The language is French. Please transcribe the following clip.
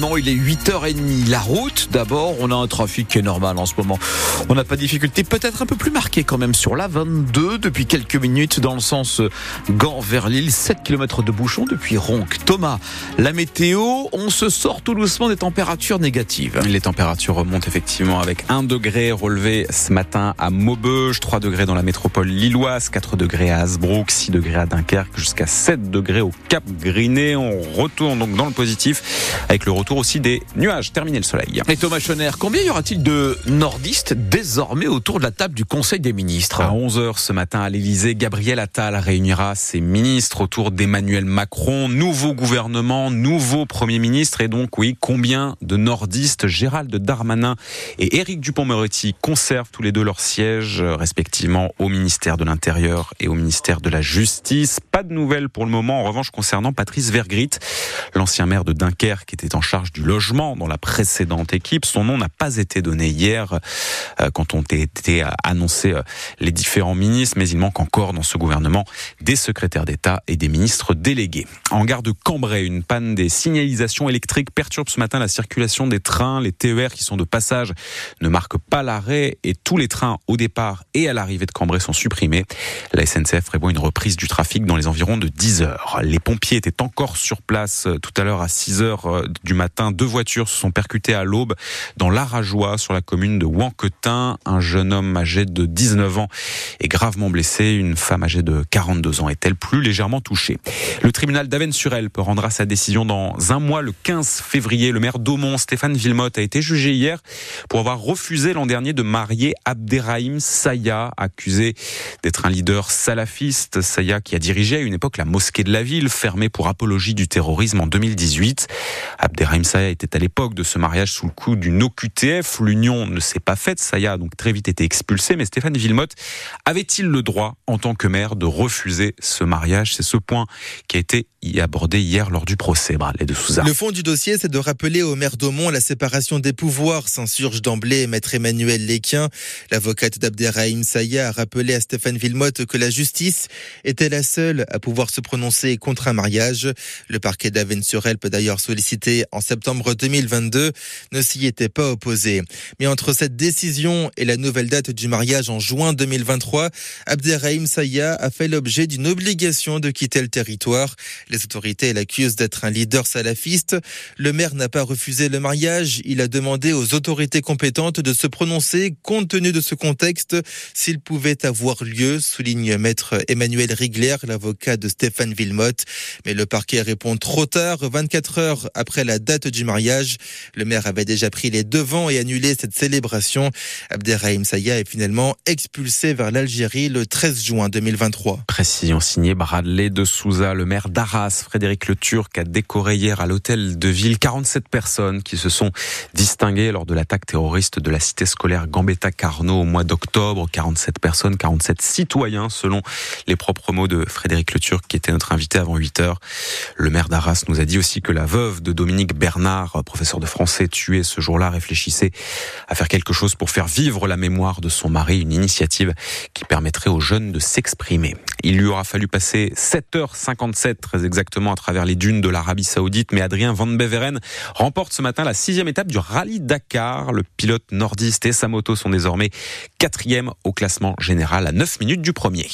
Non, il est 8h30. La route, d'abord, on a un trafic qui est normal en ce moment. On n'a pas de difficulté, peut-être un peu plus marqué quand même sur la 22 depuis quelques minutes dans le sens Gand vers Lille. 7 km de bouchon depuis Ronc. Thomas, la météo, on se sort tout doucement des températures négatives. Les températures remontent effectivement avec 1 degré relevé ce matin à Maubeuge, 3 degrés dans la métropole lilloise, 4 degrés à Hasbrook, 6 degrés à Dunkerque, jusqu'à 7 degrés au Cap Griné. On retourne donc dans le positif avec le retour aussi des nuages. Terminé le soleil. Et Thomas Schoner, combien y aura-t-il de nordistes désormais autour de la table du Conseil des ministres? À 11h ce matin à l'Elysée, Gabriel Attal réunira ses ministres autour d'Emmanuel Macron. Nouveau gouvernement, nouveau Premier ministre. Et donc, oui, combien de nordistes? Gérald Darmanin et Éric Dupont-Moretti conservent tous les deux leurs sièges, respectivement, au ministère de l'Intérieur et au ministère de la Justice. Pas de nouvelles pour le moment, en revanche, concernant Patrice Vergrit, l'ancien maire de Dunkerque qui était en charge du logement dans la précédente équipe. Son nom n'a pas été donné hier euh, quand ont été annoncés euh, les différents ministres, mais il manque encore dans ce gouvernement des secrétaires d'État et des ministres délégués. En gare de Cambrai, une panne des signalisations électriques perturbe ce matin la circulation des trains. Les TER qui sont de passage ne marquent pas l'arrêt et tous les trains au départ et à l'arrivée de Cambrai sont supprimés. La SNCF prévoit une reprise du trafic dans les environs de 10 heures. Les pompiers étaient encore sur place euh, tout à l'heure à 6 heures du matin. Deux voitures se sont percutées à l'aube dans l'Arajois, sur la commune de Wanquetin. Un jeune homme âgé de 19 ans est gravement blessé. Une femme âgée de 42 ans est-elle plus légèrement touchée? Le tribunal d'Avennes-sur-Elpe rendra sa décision dans un mois, le 15 février. Le maire d'Aumont, Stéphane Villemotte, a été jugé hier pour avoir refusé l'an dernier de marier Abderrahim Saya, accusé d'être un leader salafiste. Saya qui a dirigé à une époque la mosquée de la ville, fermée pour apologie du terrorisme en 2018. Abderrahim Saya était à l'époque de ce mariage sous le coup d'une OQTF. L'union ne s'est pas faite. Saya a donc très vite été expulsé. Mais Stéphane Villemotte avait-il le droit, en tant que maire, de refuser ce mariage? C'est ce point qui a été abordé hier lors du procès. Bradley de Souza. Le fond du dossier, c'est de rappeler au maire d'Aumont la séparation des pouvoirs, s'insurge d'emblée maître Emmanuel Léquien. L'avocate d'Abderrahim Saya a rappelé à Stéphane Villemotte que la justice était la seule à pouvoir se prononcer contre un mariage. Le parquet d'Avennes-sur-Elle peut d'ailleurs solliciter en septembre 2022 ne s'y était pas opposé. Mais entre cette décision et la nouvelle date du mariage en juin 2023, Abderrahim Saya a fait l'objet d'une obligation de quitter le territoire. Les autorités l'accusent d'être un leader salafiste. Le maire n'a pas refusé le mariage. Il a demandé aux autorités compétentes de se prononcer compte tenu de ce contexte s'il pouvait avoir lieu, souligne maître Emmanuel Rigler, l'avocat de Stéphane Villemotte. Mais le parquet répond trop tard, 24 heures après la date du mariage. Le maire avait déjà pris les devants et annulé cette célébration. Abderrahim Saya est finalement expulsé vers l'Algérie le 13 juin 2023. Précision signée Bradley de Souza, le maire d'Arras, Frédéric Le Turc, a décoré hier à l'hôtel de ville 47 personnes qui se sont distinguées lors de l'attaque terroriste de la cité scolaire Gambetta Carnot au mois d'octobre. 47 personnes, 47 citoyens selon les propres mots de Frédéric Le Turc qui était notre invité avant 8 heures. Le maire d'Arras nous a dit aussi que la veuve de Dominique Bernard, professeur de français tué ce jour-là, réfléchissait à faire quelque chose pour faire vivre la mémoire de son mari, une initiative qui permettrait aux jeunes de s'exprimer. Il lui aura fallu passer 7h57 très exactement à travers les dunes de l'Arabie Saoudite, mais Adrien Van Beveren remporte ce matin la sixième étape du rallye Dakar. Le pilote nordiste et sa moto sont désormais quatrième au classement général à 9 minutes du premier.